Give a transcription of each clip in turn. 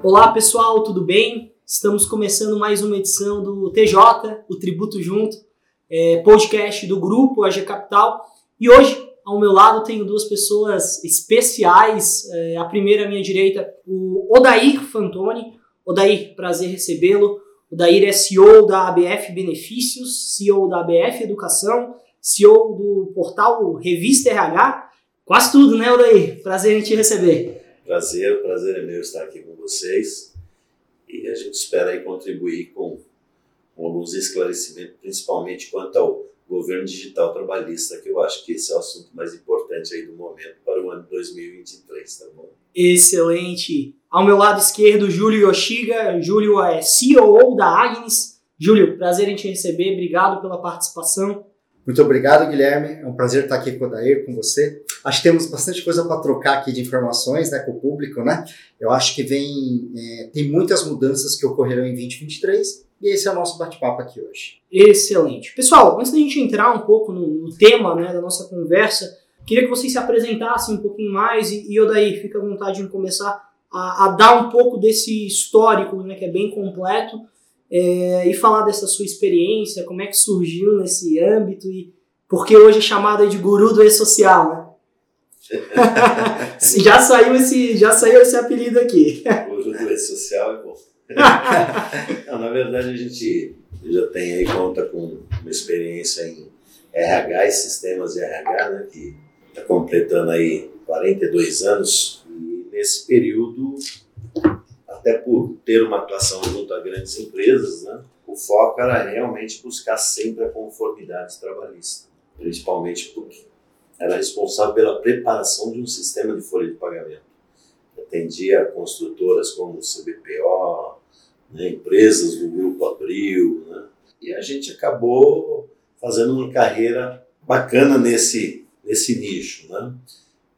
Olá pessoal, tudo bem? Estamos começando mais uma edição do TJ, o Tributo Junto, é, podcast do grupo AG Capital. E hoje, ao meu lado, tenho duas pessoas especiais. É, a primeira à minha direita, o Odair Fantoni. Odair, prazer recebê-lo. Odair é CEO da ABF Benefícios, CEO da ABF Educação, CEO do portal Revista RH. Quase tudo, né, Odair? Prazer em te receber. Prazer, prazer é meu estar aqui com vocês e a gente espera aí contribuir com, com alguns esclarecimentos, principalmente quanto ao governo digital trabalhista, que eu acho que esse é o assunto mais importante aí do momento para o ano 2023, tá bom? Excelente! Ao meu lado esquerdo, Júlio Yoshiga. Júlio é CEO da Agnes. Júlio, prazer em te receber, obrigado pela participação. Muito obrigado, Guilherme. É um prazer estar aqui com o Dair, com você. Acho que temos bastante coisa para trocar aqui de informações né, com o público, né? Eu acho que vem, é, tem muitas mudanças que ocorrerão em 2023 e esse é o nosso bate-papo aqui hoje. Excelente. Pessoal, antes da gente entrar um pouco no, no tema né, da nossa conversa, queria que vocês se apresentassem um pouquinho mais e, e Odair, fica à vontade de começar a, a, dar um pouco desse histórico, né, que é bem completo, é, e falar dessa sua experiência, como é que surgiu nesse âmbito e porque hoje é chamada de guru do e-social, né? já saiu esse já saiu esse apelido aqui. Guru do e-social é bom. Não, na verdade a gente já tem aí conta com uma experiência em RH e sistemas de RH, né, que está completando aí 42 anos e nesse período até por ter uma atuação junto a grandes empresas, né, o foco era realmente buscar sempre a conformidade trabalhista, principalmente porque era responsável pela preparação de um sistema de folha de pagamento. Atendia construtoras como CBPO, né, empresas do Grupo Abril, né, e a gente acabou fazendo uma carreira bacana nesse, nesse nicho. Né.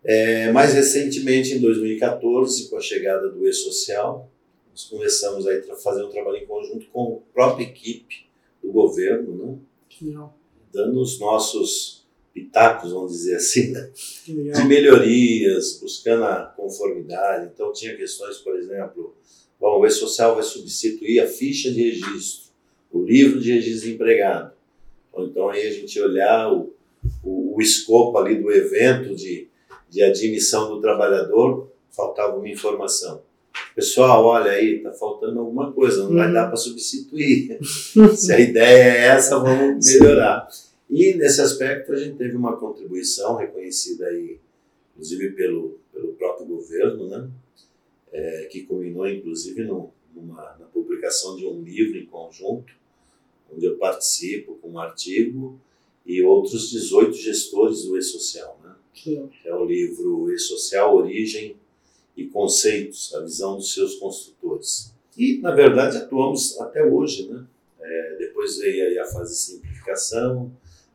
É, mais recentemente, em 2014, com a chegada do E-Social, nós começamos a fazer um trabalho em conjunto com a própria equipe do governo, né? Dando os nossos pitacos, vamos dizer assim, né? de melhorias, buscando a conformidade. Então, tinha questões, por exemplo, bom, o E-Social vai substituir a ficha de registro, o livro de registro de empregado. Então, aí a gente olhar o, o, o escopo ali do evento de de admissão do trabalhador, faltava uma informação. Pessoal, olha aí, está faltando alguma coisa, não vai uhum. dar para substituir. Se a ideia é essa, vamos melhorar. E nesse aspecto a gente teve uma contribuição reconhecida aí, inclusive pelo, pelo próprio governo, né? É, que culminou inclusive no, numa, na publicação de um livro em conjunto, onde eu participo com um artigo e outros 18 gestores do E-Social. Né? que é o livro E-Social, Origem e Conceitos, a visão dos seus construtores. E, na verdade, atuamos até hoje, né? É, depois veio aí a fase de simplificação,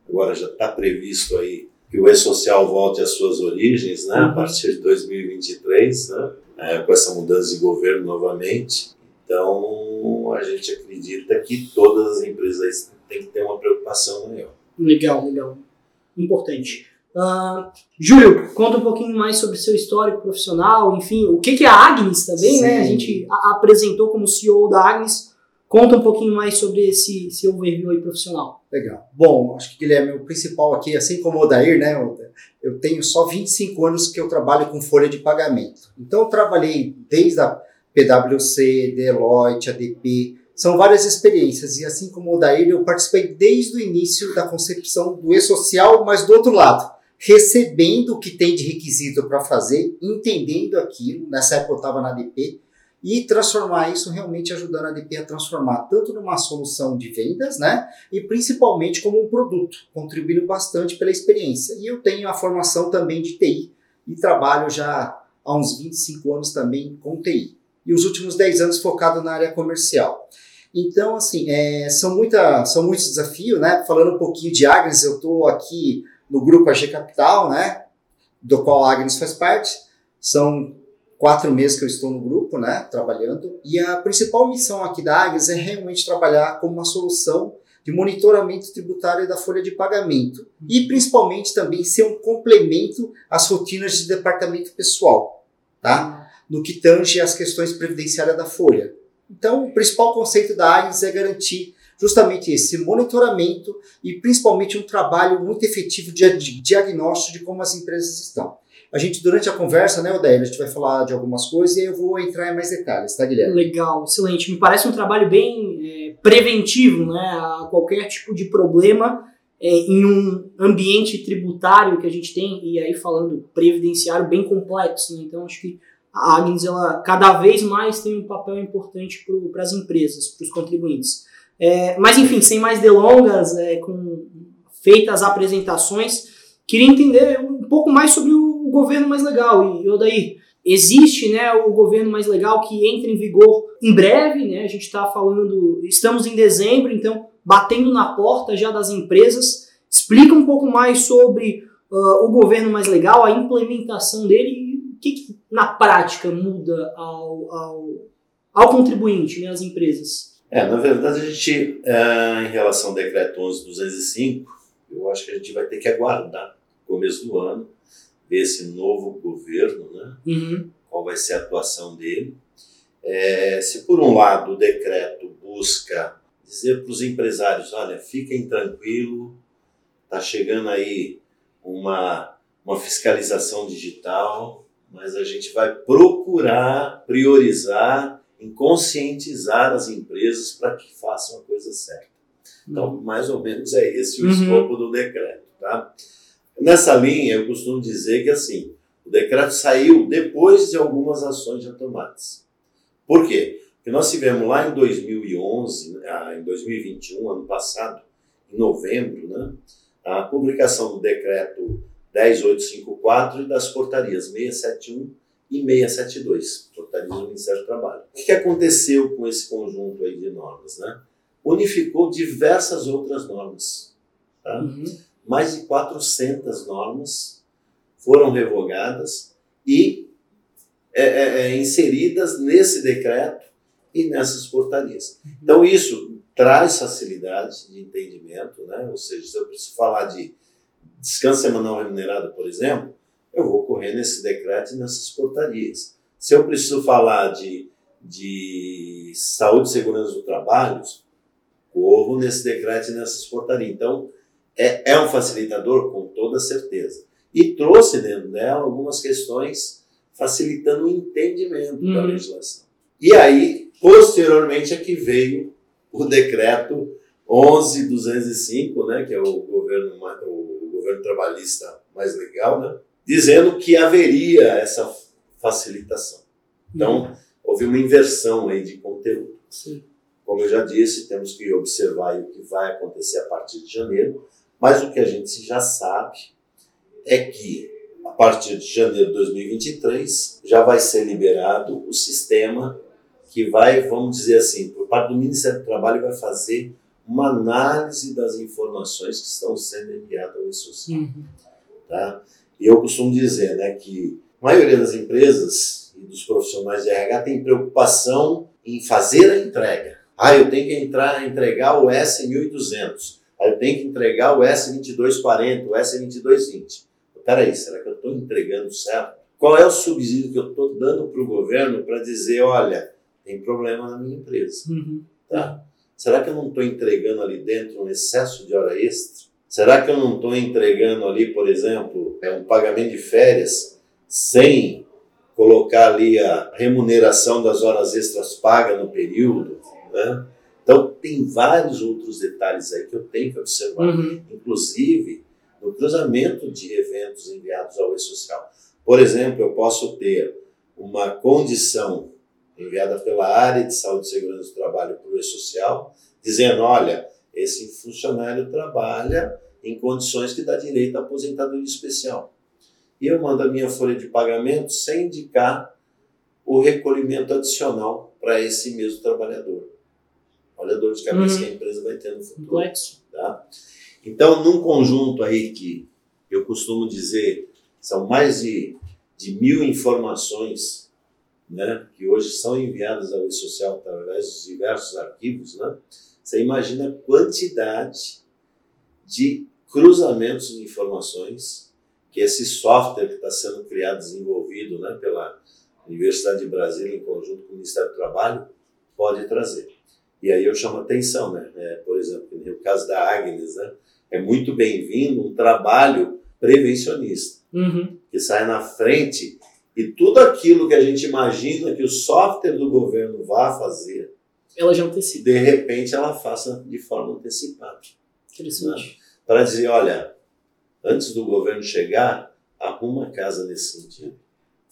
agora já está previsto aí que o E-Social volte às suas origens, né? A uhum. partir de 2023, né? É, com essa mudança de governo novamente. Então, a gente acredita que todas as empresas têm que ter uma preocupação maior. Legal, legal. Importante. Uh, Júlio, conta um pouquinho mais sobre seu histórico profissional, enfim, o que, que é a Agnes também, Sim. né? A gente a, apresentou como CEO da Agnes. Conta um pouquinho mais sobre esse seu overview aí profissional. Legal. Bom, acho que Guilherme, o principal aqui, assim como o Odair, né? Eu tenho só 25 anos que eu trabalho com folha de pagamento. Então eu trabalhei desde a PwC, Deloitte, ADP, são várias experiências. E assim como o Odair, eu participei desde o início da concepção do e-social, mas do outro lado recebendo o que tem de requisito para fazer, entendendo aquilo. Nessa época eu estava na ADP e transformar isso realmente ajudando a ADP a transformar tanto numa solução de vendas, né? E principalmente como um produto, contribuindo bastante pela experiência. E eu tenho a formação também de TI e trabalho já há uns 25 anos também com TI. E os últimos 10 anos focado na área comercial. Então, assim, é, são, muita, são muitos desafios, né? Falando um pouquinho de Agnes, eu estou aqui no grupo AG Capital, né, do qual a Agnes faz parte. São quatro meses que eu estou no grupo, né, trabalhando. E a principal missão aqui da Agnes é realmente trabalhar como uma solução de monitoramento tributário da folha de pagamento e principalmente também ser um complemento às rotinas de departamento pessoal, tá? no que tange as questões previdenciárias da folha. Então, o principal conceito da Agnes é garantir justamente esse monitoramento e principalmente um trabalho muito efetivo de diagnóstico de como as empresas estão. A gente, durante a conversa, né, Odair, a gente vai falar de algumas coisas e eu vou entrar em mais detalhes, tá, Guilherme? Legal, excelente. Me parece um trabalho bem é, preventivo, né, a qualquer tipo de problema é, em um ambiente tributário que a gente tem, e aí falando previdenciário bem complexo, né, então acho que a Agnes, ela cada vez mais tem um papel importante para as empresas, para os contribuintes. É, mas enfim, sem mais delongas, é, com feitas as apresentações, queria entender um pouco mais sobre o governo mais legal. E daí existe né, o governo mais legal que entra em vigor em breve, né? A gente está falando, estamos em dezembro, então batendo na porta já das empresas. Explica um pouco mais sobre uh, o governo mais legal, a implementação dele e o que, que na prática muda ao, ao, ao contribuinte, né, às empresas. É, na verdade, a gente, é, em relação ao decreto 11.205, eu acho que a gente vai ter que aguardar o começo do ano, ver esse novo governo, né? Uhum. qual vai ser a atuação dele. É, se, por um lado, o decreto busca dizer para os empresários: olha, fiquem tranquilos, está chegando aí uma, uma fiscalização digital, mas a gente vai procurar priorizar em conscientizar as empresas para que façam a coisa certa. Então, uhum. mais ou menos é esse o uhum. escopo do decreto. Tá? Nessa linha, eu costumo dizer que assim, o decreto saiu depois de algumas ações já tomadas. Por quê? Porque nós tivemos lá em 2011, ah, em 2021, ano passado, em novembro, né, a publicação do decreto 10854 e das portarias 671 e 672, portaria do Ministério do Trabalho. O que aconteceu com esse conjunto aí de normas? Né? Unificou diversas outras normas. Tá? Uhum. Mais de 400 normas foram revogadas e é, é, é, inseridas nesse decreto e nessas portarias. Então, isso traz facilidade de entendimento, né? ou seja, se eu preciso falar de descanso semanal remunerado, por exemplo, eu vou correr nesse decreto e nessas portarias. Se eu preciso falar de, de saúde e segurança do trabalho, corro nesse decreto e nessas portarias. Então, é, é um facilitador com toda certeza. E trouxe dentro dela algumas questões facilitando o entendimento uhum. da legislação. E aí, posteriormente, é que veio o decreto 11.205, né, que é o governo, o governo trabalhista mais legal, né, dizendo que haveria essa facilitação. Então, uhum. houve uma inversão aí de conteúdo. Sim. Como eu já disse, temos que observar o que vai acontecer a partir de janeiro, mas o que a gente já sabe é que a partir de janeiro de 2023 já vai ser liberado o sistema que vai, vamos dizer assim, por parte do Ministério do Trabalho, vai fazer uma análise das informações que estão sendo enviadas ao e-social. Uhum. Tá? E eu costumo dizer né, que a maioria das empresas e dos profissionais de RH tem preocupação em fazer a entrega. Ah, eu tenho que entrar, entregar o S1200. Ah, eu tenho que entregar o S2240, o S2220. Peraí, será que eu estou entregando certo? Qual é o subsídio que eu estou dando para o governo para dizer, olha, tem problema na minha empresa? Uhum. Tá? Será que eu não estou entregando ali dentro um excesso de hora extra? Será que eu não estou entregando ali, por exemplo, é um pagamento de férias sem colocar ali a remuneração das horas extras pagas no período? Né? Então, tem vários outros detalhes aí que eu tenho que observar, uhum. inclusive no cruzamento de eventos enviados ao e-social. Por exemplo, eu posso ter uma condição enviada pela área de saúde e segurança do trabalho para o e-social, dizendo, olha, esse funcionário trabalha em condições que dá direito à aposentadoria especial. E eu mando a minha folha de pagamento sem indicar o recolhimento adicional para esse mesmo trabalhador. Olha a dor de cabeça uhum. que a empresa vai ter no futuro. Complexo. Tá? Então, num conjunto aí que eu costumo dizer são mais de, de mil informações né, que hoje são enviadas ao e-social através dos diversos arquivos, né, você imagina a quantidade de cruzamentos de informações que esse software que está sendo criado, desenvolvido né, pela, Universidade de Brasília, em conjunto com o Ministério do Trabalho, pode trazer. E aí eu chamo atenção, né? É, por exemplo, no caso da Agnes, né? É muito bem-vindo um trabalho prevencionista, Uhum. que sai na frente e tudo aquilo que a gente imagina que o software do governo vá fazer, Ela já antecipa. de repente ela faça de forma antecipada. Interessante. Para dizer, olha, antes do governo chegar, arruma a casa nesse sentido.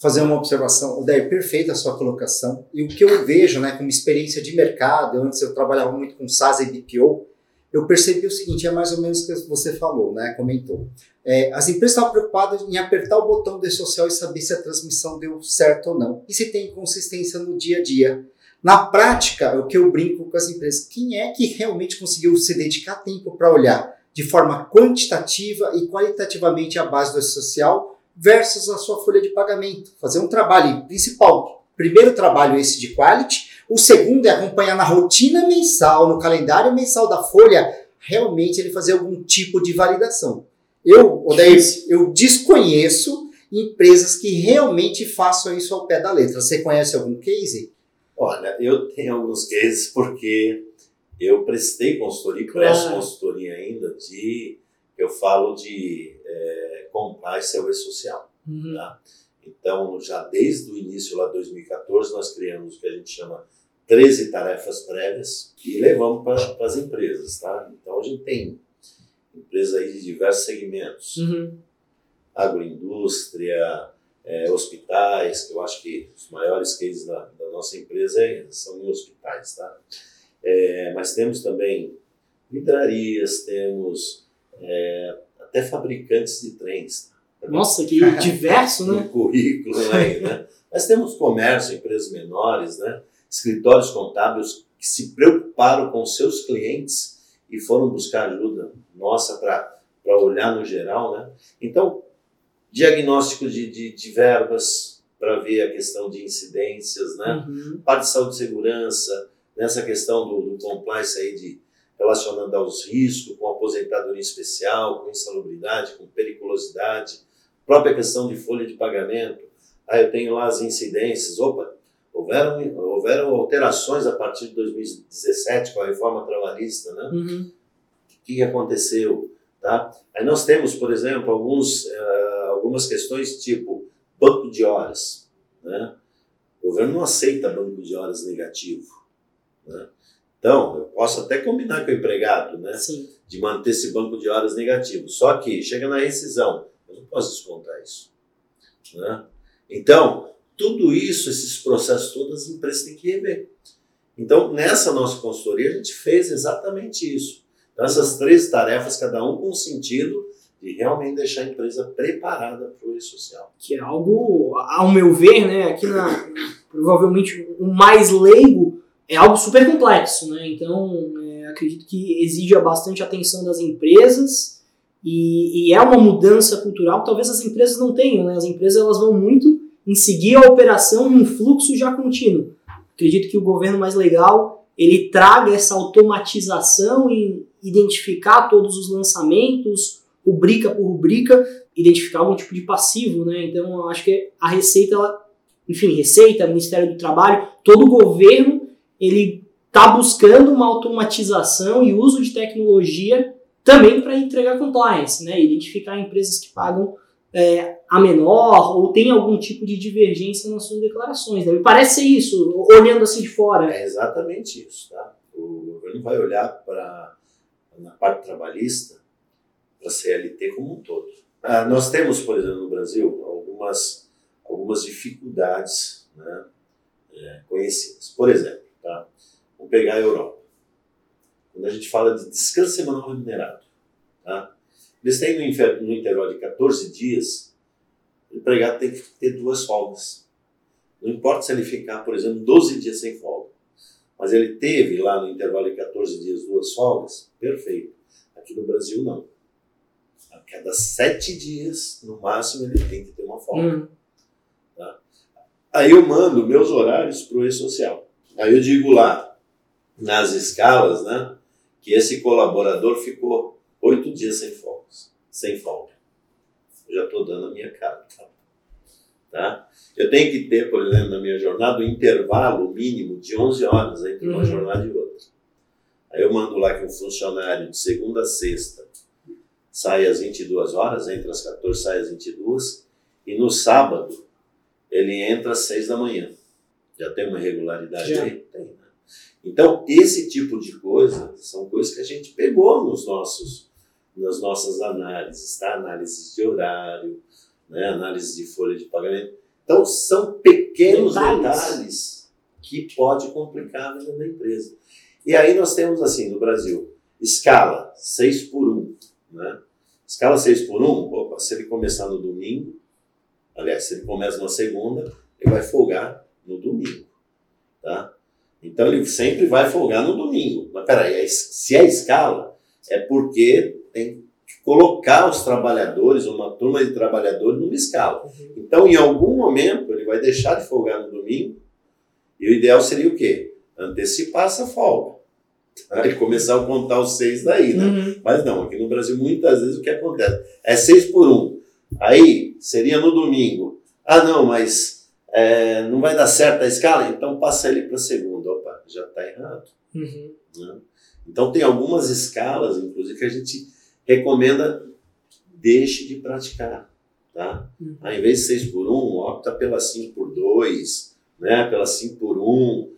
Fazer uma observação. Odair, perfeita a sua colocação. E o que eu vejo, né, como experiência de mercado, antes eu trabalhava muito com SaaS e BPO, eu percebi o seguinte, é mais ou menos o que você falou, né, comentou. É, as empresas estavam preocupadas em apertar o botão de social e saber se a transmissão deu certo ou não. E se tem consistência no dia a dia. Na prática, é o que eu brinco com as empresas, quem é que realmente conseguiu se dedicar tempo para olhar de forma quantitativa e qualitativamente a base do social versus a sua folha de pagamento. Fazer um trabalho principal. Primeiro trabalho esse de quality, o segundo é acompanhar na rotina mensal, no calendário mensal da folha, realmente ele fazer algum tipo de validação. Eu, Odair, eu desconheço empresas que realmente façam isso ao pé da letra. Você conhece algum case? Olha, eu tenho alguns cases porque eu prestei consultoria, presto Claro. consultoria ainda de, eu falo de é, compliance e social. Uhum. Então, já desde o início lá de 2014, nós criamos o que a gente chama 13 tarefas prévias e levamos para as empresas, tá? Então, a gente tem empresas aí de diversos segmentos, Uhum. agroindústria, eh, hospitais, que eu acho que os maiores cases da, da nossa empresa é- são em hospitais, tá? Eh, mas temos também livrarias, temos eh, até fabricantes de trens, tá? Nossa, que diverso, né? no currículo aí, né? Mas temos comércio, empresas menores, né? Escritórios contábeis que se preocuparam com seus clientes e foram buscar ajuda nossa para olhar no geral, né? Então, diagnóstico de, de, de verbas para ver a questão de incidências, né? Uhum. parte de saúde e segurança, nessa questão do, do compliance aí de relacionando aos riscos, com aposentadoria especial, com insalubridade, com periculosidade, própria questão de folha de pagamento. Aí eu tenho lá as incidências, opa, houveram, houveram alterações a partir de 2017 com a reforma trabalhista, né? Uhum. o que aconteceu, tá? Aí nós temos, por exemplo, alguns, eh, algumas questões tipo banco de horas, né? O governo não aceita banco de horas negativo, né? Então, eu posso até combinar com o empregado, né? Sim. De manter esse banco de horas negativo. Só que chega na rescisão, eu não posso descontar isso, né? Então, tudo isso, esses processos todos, as empresas têm que rever. Então, nessa nossa consultoria, a gente fez exatamente isso. Então, essas três tarefas, cada um com sentido de realmente deixar a empresa preparada para o e-social. Que é algo, ao meu ver, né? Aqui na. Provavelmente o mais leigo é algo super complexo, né? Então, é, acredito que exige bastante atenção das empresas e, e é uma mudança cultural que talvez as empresas não tenham, né? As empresas elas vão muito em seguir a operação num fluxo já contínuo. Acredito que o governo mais legal ele traga essa automatização em identificar todos os lançamentos, rubrica por rubrica, identificar algum tipo de passivo, né? Então, acho que a Receita, ela, enfim, Receita, Ministério do Trabalho, todo o governo, ele está buscando uma automatização e uso de tecnologia também para entregar compliance, né? Identificar empresas que pagam é, a menor ou tem algum tipo de divergência nas suas declarações. Né? Me parece ser isso, olhando assim de fora. É exatamente isso, tá? O governo vai olhar para na parte trabalhista, para a CLT como um todo. Ah, nós temos, por exemplo, no Brasil, algumas, algumas dificuldades né, é, conhecidas. Por exemplo? Vamos pegar a Europa. Quando a gente fala de descanso semanal remunerado, tá? eles têm no, intervalo de 14 dias, o empregado tem que ter duas folgas. Não importa se ele ficar, por exemplo, 12 dias sem folga. Mas ele teve lá no intervalo de 14 dias duas folgas, perfeito. Aqui no Brasil, não. A cada sete dias, no máximo, ele tem que ter uma folga. Hum, Aí eu mando meus horários para o e-social. Aí eu digo lá, nas escalas, né, que esse colaborador ficou oito dias sem folgas, sem folga. Eu já estou dando a minha cara. Tá? Tá? Eu tenho que ter, por exemplo, na minha jornada, um intervalo mínimo de 11 horas entre uma Uhum. jornada e outra. Aí eu mando lá que um funcionário de segunda a sexta sai às 22 horas, entra às 14, sai às 22, e no sábado ele entra às 6 da manhã. Já tem uma regularidade Já. aí? Então, esse tipo de coisa são coisas que a gente pegou nos nossos, nas nossas análises, tá? Análise de horário, né? análise de folha de pagamento. Então, são pequenos Detalhes. detalhes, que pode complicar a vida da empresa. E aí nós temos, assim, no Brasil, escala 6 por 1, né? Escala 6 por 1, opa, se ele começar no domingo, aliás, se ele começa na segunda, ele vai folgar no domingo? Então ele sempre vai folgar no domingo. Mas peraí, se é escala, é porque tem que colocar os trabalhadores, uma turma de trabalhadores numa escala. Então, em algum momento, ele vai deixar de folgar no domingo, e o ideal seria o quê? Antecipar essa folga. Tá? E começar a contar os seis daí, né? Uhum. Mas não, aqui no Brasil muitas vezes o que acontece é seis por um. Aí seria no domingo. Ah, não, mas é, não vai dar certo a escala, então passa ele para segunda. Já está errado. Uhum. né? Então tem algumas escalas, inclusive, que a gente recomenda deixe de praticar. Tá? Uhum. Ao invés de 6 por 1, opta pela 5 por 2, né? pela 5 por 1,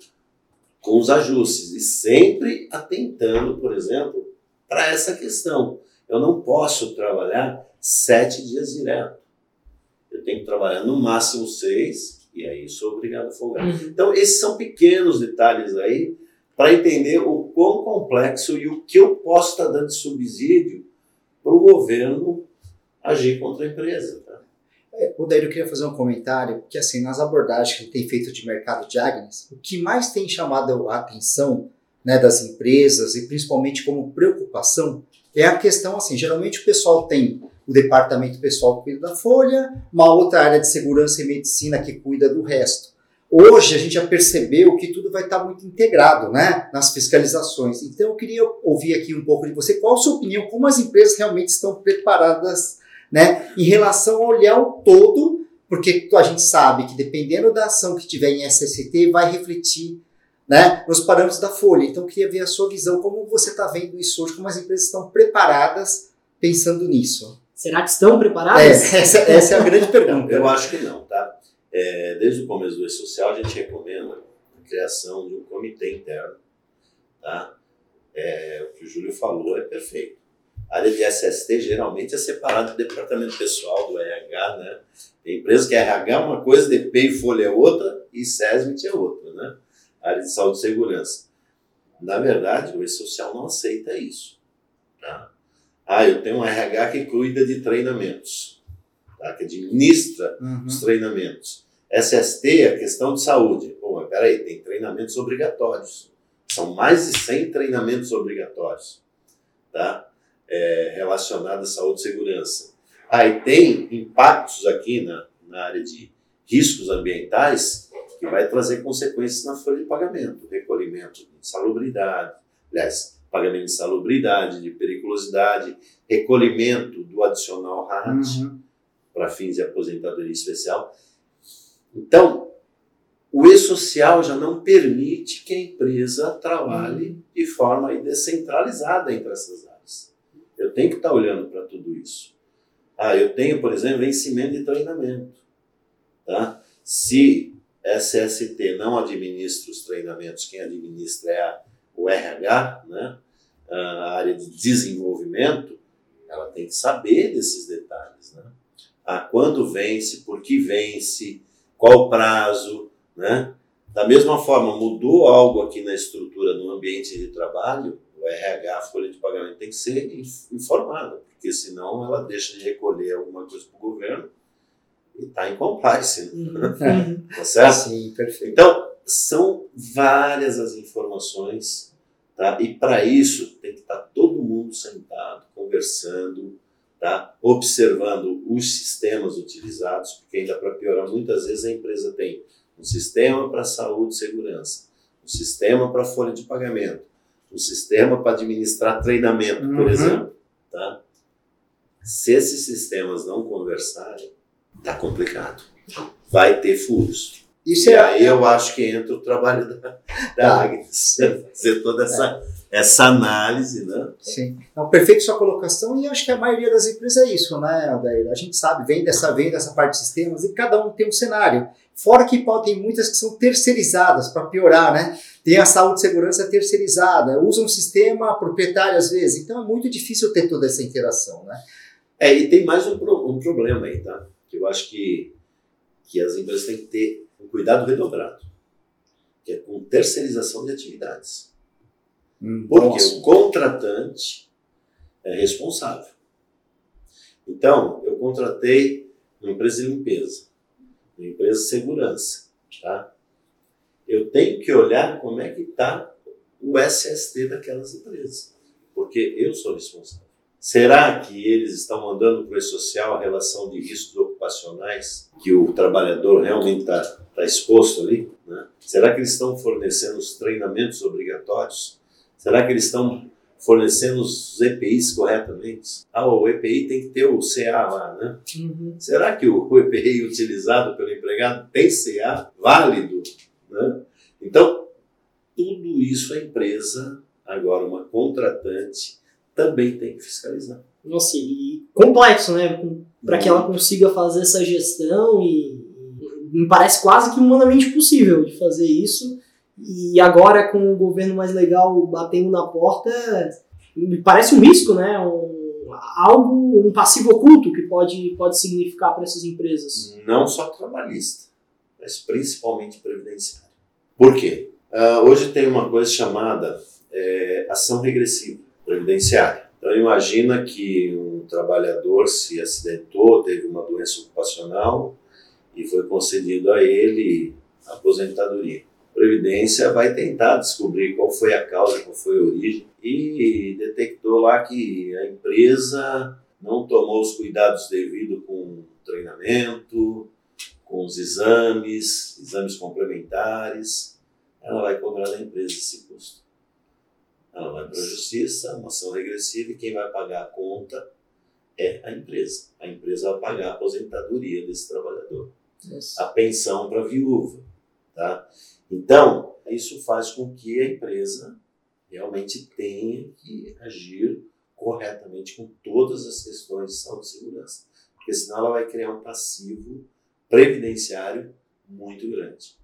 com os ajustes. E sempre atentando, por exemplo, para essa questão. Eu não posso trabalhar sete dias direto. Eu tenho que trabalhar no máximo seis, e aí sou obrigado a folgar. Uhum. Então, esses são pequenos detalhes aí para entender o quão complexo e o que eu posso estar dando de subsídio para o governo agir contra a empresa. Tá? É, O Daíro, eu queria fazer um comentário, porque assim, nas abordagens que gente tem feito de mercado de Agnes, o que mais tem chamado a atenção né, das empresas e principalmente como preocupação é a questão assim, geralmente o pessoal tem o departamento pessoal que cuida da folha, uma outra área de segurança e medicina que cuida do resto. Hoje a gente já percebeu que tudo vai estar muito integrado né, nas fiscalizações. Então eu queria ouvir aqui um pouco de você, qual a sua opinião, como as empresas realmente estão preparadas né, em relação a olhar o todo, porque a gente sabe que dependendo da ação que tiver em SST, vai refletir né, nos parâmetros da folha. Então, eu queria ver a sua visão, como você está vendo isso hoje, como as empresas estão preparadas pensando nisso. Será que estão É, preparadas? essa, essa é a grande pergunta. eu acho que não, tá? É, desde o começo do E-Social, a gente recomenda a criação de um comitê interno, tá? É, o que o Júlio falou é perfeito. A área de SST geralmente é separada do departamento pessoal, do RH, né? Tem empresas que RH é uma coisa, DP e Folha é outra e SESMIT é outra, né? A área de saúde e segurança. Na verdade, o E-Social não aceita isso, tá? Ah, eu tenho um RH que cuida de treinamentos, tá? que administra Uhum. os treinamentos. SST é questão de saúde. Pô, mas peraí, tem treinamentos obrigatórios. São mais de 100 treinamentos obrigatórios, tá? É, relacionados à saúde e segurança. Aí tem impactos aqui na, na área de riscos ambientais que vai trazer consequências na folha de pagamento, recolhimento de insalubridade, aliás, pagamento de insalubridade, de periculosidade, recolhimento do adicional RAT, Uhum. para fins de aposentadoria especial. Então, o e-social já não permite que a empresa trabalhe de forma descentralizada entre essas áreas. Eu tenho que estar olhando para tudo isso. Ah, eu tenho, por exemplo, vencimento de treinamento. Tá? Se SST não administra os treinamentos, quem administra é a, o RH, né? A área de desenvolvimento, ela tem que saber desses detalhes. Né? Ah, quando vence, por que vence, qual o prazo, né? Da mesma forma, mudou algo aqui na estrutura no ambiente de trabalho, o RH, a folha de pagamento tem que ser inf- informada, porque senão ela deixa de recolher alguma coisa para o governo e está em compliance, Uhum. né? tá certo? Sim, perfeito. Então, são várias as informações, tá? E para isso tem que estar todo mundo sentado, conversando, tá? Observando os sistemas utilizados, porque ainda para piorar, muitas vezes a empresa tem um sistema para saúde e segurança, um sistema para folha de pagamento, um sistema para administrar treinamento, por Uhum. exemplo, tá? Se esses sistemas não conversarem, Tá complicado. Vai ter furos. Isso e é, aí eu acho que entra o trabalho da, da Agnes, fazer toda essa, essa análise, né? Sim. Então, perfeito sua colocação, e acho que a maioria das empresas é isso, né, Adair? A gente sabe, vem dessa, vem dessa parte de sistemas e cada um tem um cenário. Fora que pode, tem muitas que são terceirizadas, para piorar, né? Tem a saúde e segurança terceirizada, usa um sistema proprietário às vezes, então é muito difícil ter toda essa interação, né? É, e tem mais um, um problema aí, tá? Que eu acho que, que as empresas têm que ter um cuidado redobrado, que é com terceirização de atividades. Hum, Porque nossa. o contratante é responsável. Então, eu contratei uma empresa de limpeza, uma empresa de segurança, tá? Eu tenho que olhar como é que está o SST daquelas empresas, porque eu sou responsável. Será que eles estão mandando para o social a relação de riscos ocupacionais que o trabalhador realmente está tá exposto ali? Né? Será que eles estão fornecendo os treinamentos obrigatórios? Será que eles estão fornecendo os EPIs corretamente? Ah, o EPI tem que ter o CA lá, né? Uhum. Será que o EPI utilizado pelo empregado tem CA válido? Né? Então, tudo isso a empresa, agora uma contratante, também tem que fiscalizar. Nossa, e complexo, né? Para que ela consiga fazer essa gestão e me parece quase que humanamente possível de fazer isso. E agora com o governo mais legal batendo na porta, me parece um risco, né? Um, algo, um passivo oculto que pode, pode significar para essas empresas. Não só trabalhista, mas principalmente previdenciário. Por quê? Uh, hoje tem uma coisa chamada é, ação regressiva previdenciária. Então imagina que um trabalhador se acidentou, teve uma doença ocupacional e foi concedido a ele a aposentadoria. Previdência vai tentar descobrir qual foi a causa, qual foi a origem e detectou lá que a empresa não tomou os cuidados devidos com treinamento, com os exames, exames complementares, ela vai cobrar da empresa esse custo. Ela vai para a justiça, uma ação regressiva, e quem vai pagar a conta é a empresa. A empresa vai pagar a aposentadoria desse trabalhador, isso. a pensão para a viúva. Tá? Então, isso faz com que a empresa realmente tenha que agir corretamente com todas as questões de saúde e segurança. Porque senão ela vai criar um passivo previdenciário muito grande.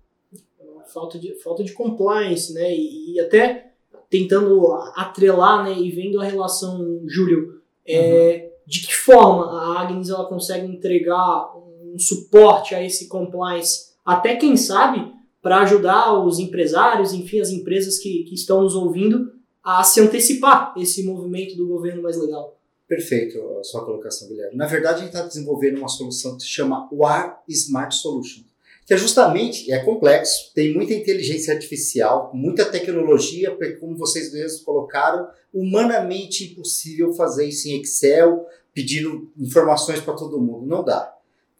Falta de, falta de compliance, né? E, e até tentando atrelar né, e vendo a relação, Júlio, é, uhum. de que forma a Agnes ela consegue entregar um suporte a esse compliance, até quem sabe, para ajudar os empresários, enfim, as empresas que, que estão nos ouvindo a se antecipar esse movimento do governo mais legal. Perfeito a sua colocação, Guilherme. Na verdade, a gente está desenvolvendo uma solução que se chama WAR Smart Solution que é justamente, é complexo, tem muita inteligência artificial, muita tecnologia, porque como vocês mesmos colocaram, humanamente impossível fazer isso em Excel, pedindo informações para todo mundo, não dá.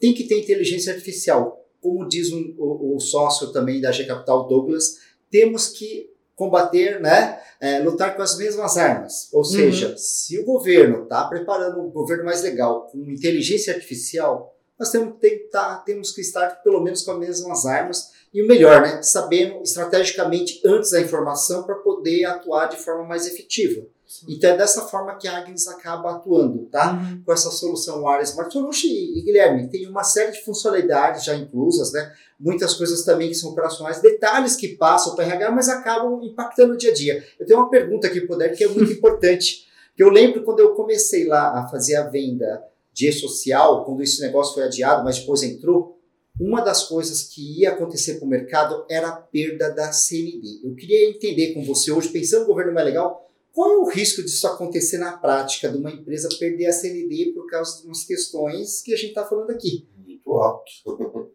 Tem que ter inteligência artificial. Como diz um, o, o, sócio também da G Capital, Douglas, temos que combater, né, é, lutar com as mesmas armas. Ou seja, uhum. se o governo está preparando um governo mais legal com inteligência artificial, nós temos, tem, tá, temos que estar pelo menos com as mesmas armas e o melhor, né, sabendo estrategicamente antes da informação para poder atuar de forma mais efetiva. Sim. Então é dessa forma que a Agnes acaba atuando, tá? Uhum. Com essa solução Área Smart Solution e, e, Guilherme, tem uma série de funcionalidades já inclusas, né? Muitas coisas também que são operacionais, detalhes que passam para RH, mas acabam impactando o dia a dia. Eu tenho uma pergunta aqui para o que é muito importante, que eu lembro quando eu comecei lá a fazer a venda de social, quando esse negócio foi adiado, mas depois entrou, uma das coisas que ia acontecer com o mercado era a perda da CND. Eu queria entender com você hoje, pensando no governo mais legal, qual é o risco disso acontecer na prática, de uma empresa perder a CND por causa de umas questões que a gente está falando aqui? Muito alto.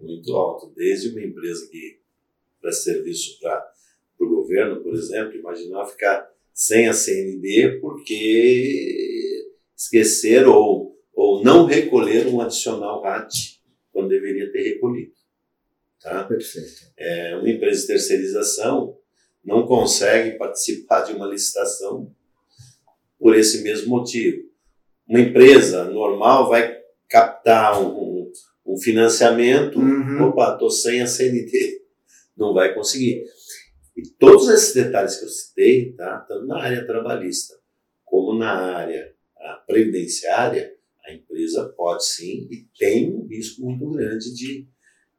Muito alto. Desde uma empresa que presta serviço para o governo, por exemplo, imaginar ficar sem a CND porque esquecer ou ou não recolher um adicional RAT quando deveria ter recolhido. Tá? Perfeito. É, uma empresa de terceirização não consegue participar de uma licitação por esse mesmo motivo. Uma empresa normal vai captar um, um financiamento, uhum. opa, estou sem a CNT, não vai conseguir. E todos esses detalhes que eu citei, tá, tanto na área trabalhista como na área previdenciária, a empresa pode sim e tem um risco muito grande de,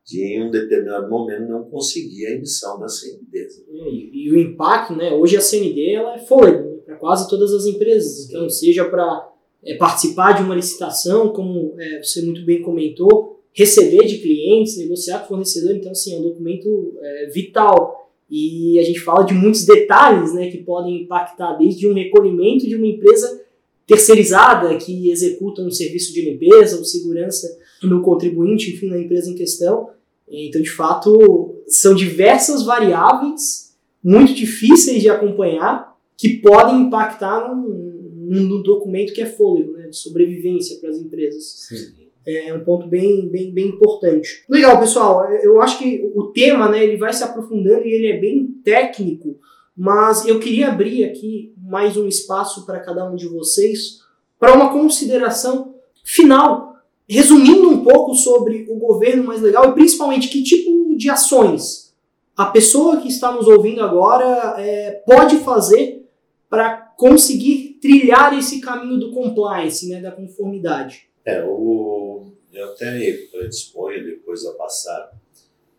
de em um determinado momento não conseguir a emissão da CND. E, e, o impacto, né? Hoje a CND ela é fôlego né, para quase todas as empresas, então seja para é, participar de uma licitação, como é, você muito bem comentou, receber de clientes, negociar com fornecedor, então assim, é um documento é, vital. E a gente fala de muitos detalhes né, que podem impactar, desde um recolhimento de uma empresa terceirizada que executa um serviço de limpeza ou segurança no contribuinte, enfim, na empresa em questão. Então, de fato, são diversas variáveis muito difíceis de acompanhar que podem impactar num, num documento que é fôlego, né, de sobrevivência para as empresas. Sim. É um ponto bem, bem, bem importante. Legal, pessoal. Eu acho que o tema, né, ele vai se aprofundando e ele é bem técnico, mas eu queria abrir aqui mais um espaço para cada um de vocês para uma consideração final, resumindo um pouco sobre o governo mais legal e principalmente que tipo de ações a pessoa que está nos ouvindo agora é, pode fazer para conseguir trilhar esse caminho do compliance, né, da conformidade. É, o, eu até predisponho depois a passar,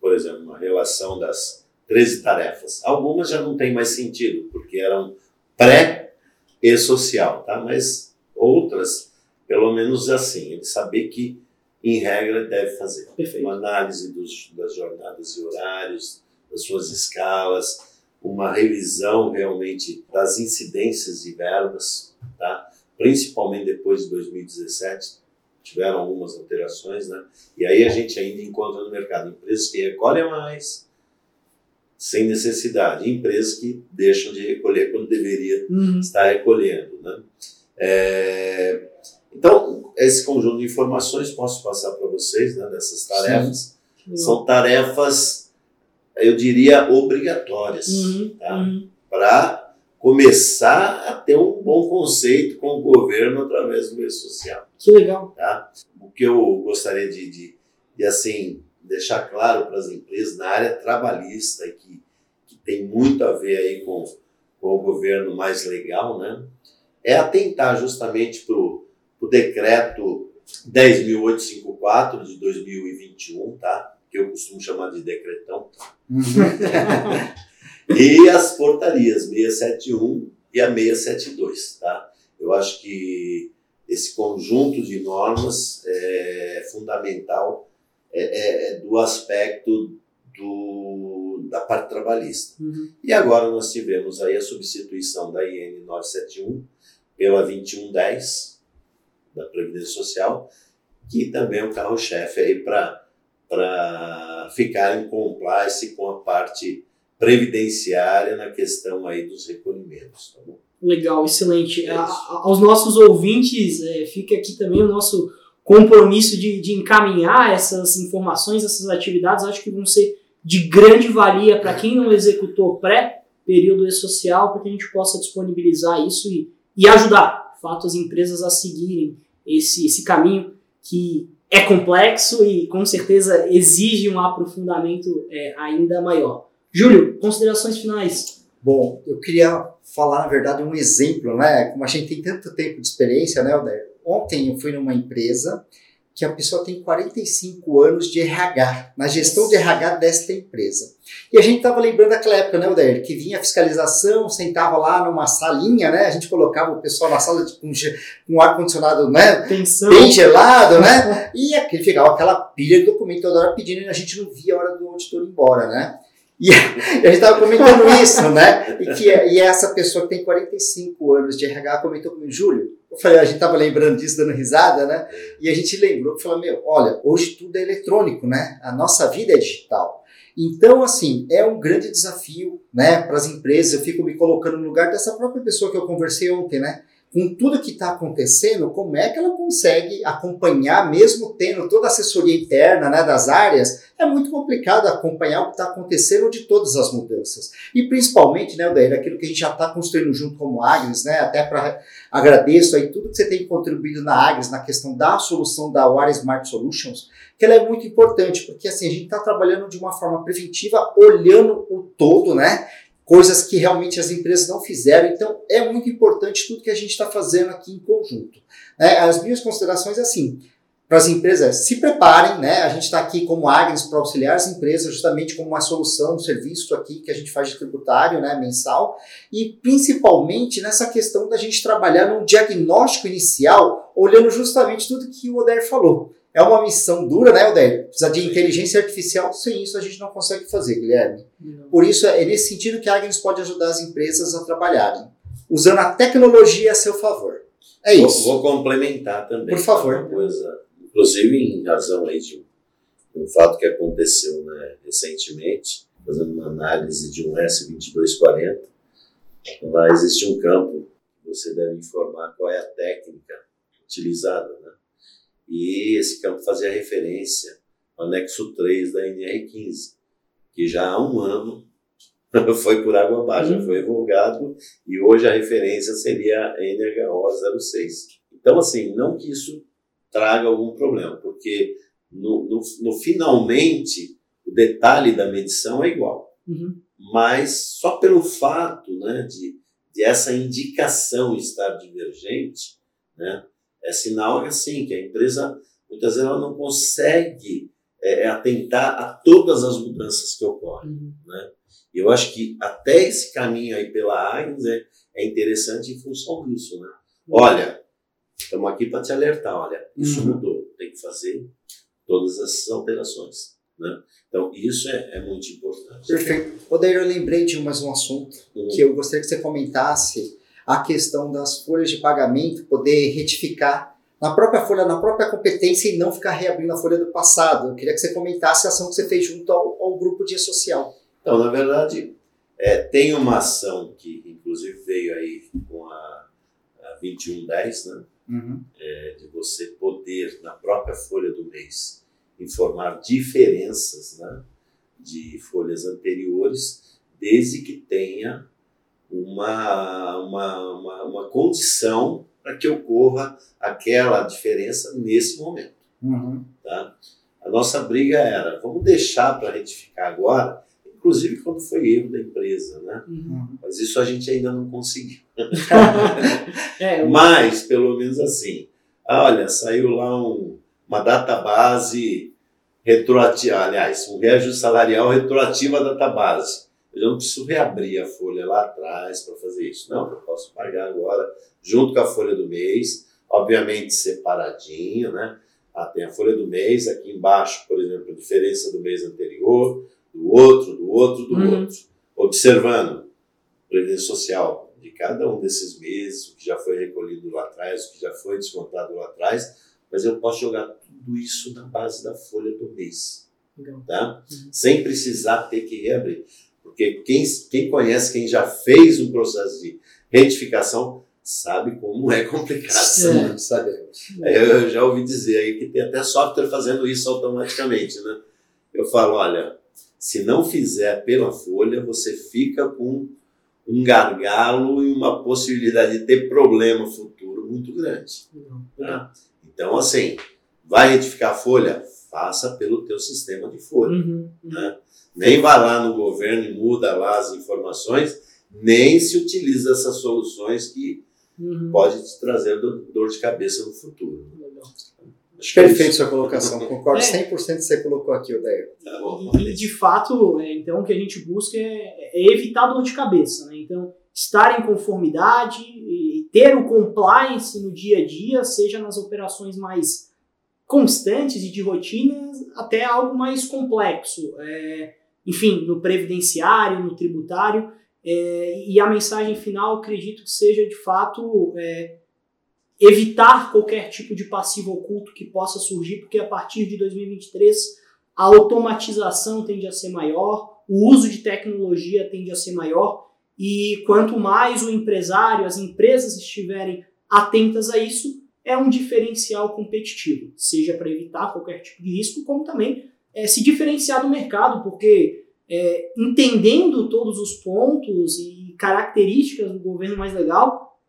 por exemplo, uma relação das 13 tarefas. Algumas já não tem mais sentido, porque eram pré e social, tá? Mas outras, pelo menos assim, ele saber que, em regra, deve fazer. Perfeito. Uma análise dos, das jornadas e horários, das suas escalas, uma revisão realmente das incidências de verbas, tá? principalmente depois de 2017, tiveram algumas alterações, né? E aí a gente ainda encontra no mercado empresas que recolhem mais, sem necessidade, empresas que deixam de recolher quando deveria uhum. estar recolhendo. Né? É, então, esse conjunto de informações posso passar para vocês, né, dessas tarefas. Sim. São tarefas, eu diria, obrigatórias, uhum. tá? Uhum. para começar a ter um bom conceito com o governo através do meio social. Que legal. Tá? O que eu gostaria de, de, de assim, deixar claro para as empresas na área trabalhista, que, que tem muito a ver aí com, com o governo mais legal, né? é atentar justamente para o decreto 10.854 de 2021, tá? que eu costumo chamar de decretão, uhum. e as portarias 671 e a 672. Tá? Eu acho que esse conjunto de normas é fundamental é, é, é, do aspecto do, da parte trabalhista. Uhum. E agora nós tivemos aí a substituição da IN 971 pela 2110 da Previdência Social, que também é um carro-chefe aí para ficar em compliance com a parte previdenciária na questão aí dos recolhimentos. Tá bom? Legal, excelente. É a, aos nossos ouvintes, é, fica aqui também o nosso compromisso de, de encaminhar essas informações, essas atividades, acho que vão ser de grande valia para quem não executou pré-período e-social, para que a gente possa disponibilizar isso e, e ajudar, fato, as empresas a seguirem esse, esse caminho que é complexo e com certeza exige um aprofundamento é, ainda maior. Júlio, considerações finais. Bom, eu queria falar, na verdade, um exemplo, né? Como a gente tem tanto tempo de experiência, né, Alder? Ontem eu fui numa empresa que a pessoa tem 45 anos de RH, na gestão de RH desta empresa. E a gente estava lembrando daquela época, né, Odair, que vinha a fiscalização, sentava lá numa salinha, né, a gente colocava o pessoal na sala de, com, com ar-condicionado né, bem gelado, né, e aquele, ficava aquela pilha de documento toda hora pedindo e a gente não via a hora do auditor ir embora, né. E a gente estava comentando isso, né? E, que, e essa pessoa que tem 45 anos de RH comentou comigo, Júlio, eu falei, a gente estava lembrando disso, dando risada, né? E a gente lembrou, falou, meu, olha, hoje tudo é eletrônico, né? A nossa vida é digital. Então, assim, é um grande desafio, né, para as empresas. Eu fico me colocando no lugar dessa própria pessoa que eu conversei ontem, né? Com tudo que está acontecendo, como é que ela consegue acompanhar, mesmo tendo toda a assessoria interna né, das áreas, é muito complicado acompanhar o que está acontecendo de todas as mudanças. E principalmente, né, Odair, aquilo que a gente já está construindo junto como Agnes, né, até para agradeço aí tudo que você tem contribuído na Agnes na questão da solução da Wire Smart Solutions, que ela é muito importante, porque assim, a gente está trabalhando de uma forma preventiva, olhando o todo, né? Coisas que realmente as empresas não fizeram. Então, é muito importante tudo que a gente está fazendo aqui em conjunto. É, as minhas considerações, assim, para as empresas se preparem, né? A gente está aqui como Agnes para auxiliar as empresas, justamente como uma solução, um serviço aqui que a gente faz de tributário, né, mensal, e principalmente nessa questão da gente trabalhar num diagnóstico inicial, olhando justamente tudo que o Oder falou. É uma missão dura, né, Odair? Precisa de inteligência artificial. Sem isso a gente não consegue fazer, Guilherme. Não. Por isso é nesse sentido que a Agnes pode ajudar as empresas a trabalharem, usando a tecnologia a seu favor. É isso. Vou, vou complementar também. Por favor. Uma coisa, inclusive em razão aí de um, um fato que aconteceu né, recentemente, fazendo uma análise de um S2240, lá existe um campo que você deve informar qual é a técnica utilizada, né? E esse campo fazia referência ao anexo 3 da NR15, que já há um ano foi por água abaixo, uhum. foi revogado e hoje a referência seria a NHO 06. Então, assim, não que isso traga algum problema, porque no, no, no finalmente o detalhe da medição é igual. Uhum. Mas só pelo fato né, de, de essa indicação estar divergente, né, é sinal assim, que a empresa muitas vezes ela não consegue é, é, atentar a todas as mudanças que ocorrem. Uhum. Né? E eu acho que até esse caminho aí pela Agnes é, é interessante em função disso. Né? Uhum. Olha, estamos aqui para te alertar, olha, isso uhum. mudou, tem que fazer todas essas alterações. Né? Então, isso é, é muito importante. Perfeito. Odair, eu lembrei de mais um assunto uhum. que eu gostaria que você comentasse a questão das folhas de pagamento, poder retificar na própria folha, na própria competência e não ficar reabrindo a folha do passado. Eu queria que você comentasse a ação que você fez junto ao, ao grupo de social. Então, na verdade, é, tem uma ação que, inclusive, veio aí com a, a 2110, né? Uhum. É, de você poder, na própria folha do mês, informar diferenças né, de folhas anteriores, desde que tenha uma, uma, uma, uma condição para que ocorra aquela diferença nesse momento. Uhum. Tá? A nossa briga era, vamos deixar para retificar agora, inclusive quando foi erro da empresa, né? Uhum. Mas isso a gente ainda não conseguiu. é, Mas, pelo menos assim, olha, saiu lá um, uma database retroativa, aliás, um reajuste salarial retroativo à database. Eu não preciso reabrir a folha lá atrás para fazer isso. Não, eu posso pagar agora junto com a folha do mês, obviamente separadinho, né? Ah, tem a folha do mês, aqui embaixo, por exemplo, a diferença do mês anterior, do outro, do outro, do uhum. outro. Observando previdência social de cada um desses meses, o que já foi recolhido lá atrás, o que já foi descontado lá atrás, mas eu posso jogar tudo isso na base da folha do mês. Legal. Tá? Uhum. Sem precisar ter que reabrir. Porque quem, quem conhece, quem já fez um processo de retificação, sabe como é complicado. Sim, sabemos. Eu já ouvi dizer aí que tem até software fazendo isso automaticamente, né? Eu falo, olha, se não fizer pela folha, você fica com um gargalo e uma possibilidade de ter problema futuro muito grande. Tá? Então, assim, vai retificar a folha? Faça pelo teu sistema de folha. Uhum, uhum. Né? Nem vai lá no governo e muda lá as informações, nem se utiliza essas soluções que uhum. pode te trazer dor de cabeça no futuro. Acho é Perfeito sua colocação, concordo é. 100% que você colocou aqui, Odair. Tá e, de fato, é, então, o que a gente busca é, é, evitar dor de cabeça. Né? Então, estar em conformidade e ter o compliance no dia a dia, seja nas operações mais constantes e de rotina, até algo mais complexo. É, enfim, no previdenciário, no tributário. É, e a mensagem final, acredito que seja de fato é, evitar qualquer tipo de passivo oculto que possa surgir, porque a partir de 2023 a automatização tende a ser maior, o uso de tecnologia tende a ser maior, e quanto mais o empresário, as empresas estiverem atentas a isso, é um diferencial competitivo, seja para evitar qualquer tipo de risco, como também é, se diferenciar do mercado, porque é, entendendo todos os pontos e características do governo mais legal,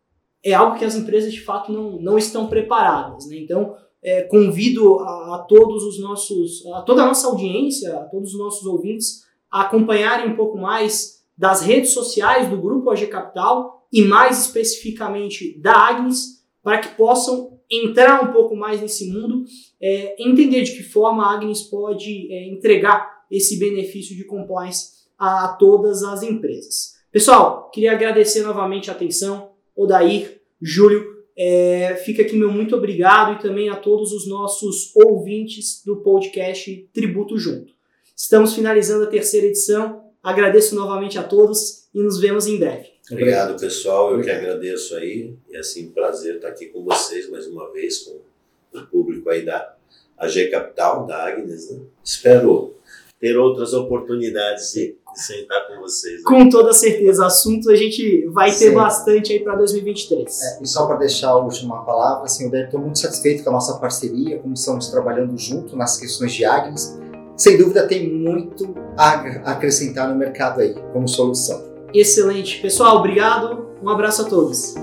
é algo que as empresas de fato não, não estão preparadas. Né? Então, é, convido a, a, todos os nossos, a toda a nossa audiência, a todos os nossos ouvintes, a acompanharem um pouco mais das redes sociais do Grupo AG Capital e mais especificamente da Agnes, para que possam entrar um pouco mais nesse mundo, é, entender de que forma a Agnes pode é, entregar esse benefício de compliance a todas as empresas. Pessoal, queria agradecer novamente a atenção, Odair, Júlio, é, fica aqui meu muito obrigado e também a todos os nossos ouvintes do podcast Tributo Junto. Estamos finalizando a terceira edição. Agradeço novamente a todos e nos vemos em breve. Obrigado, pessoal. Eu Obrigado. que agradeço aí. E assim, prazer estar aqui com vocês mais uma vez, com o público aí da AG Capital, da Agnes. Né? Espero ter outras oportunidades de sentar com vocês. Né? Com toda certeza. Assunto a gente vai ter Sim. bastante aí para 2023. É, e só para deixar a última palavra, assim, eu estou muito satisfeito com a nossa parceria, como estamos trabalhando junto nas questões de Agnes. Sem dúvida tem muito a acrescentar no mercado aí como solução. Excelente. Pessoal, obrigado. Um abraço a todos.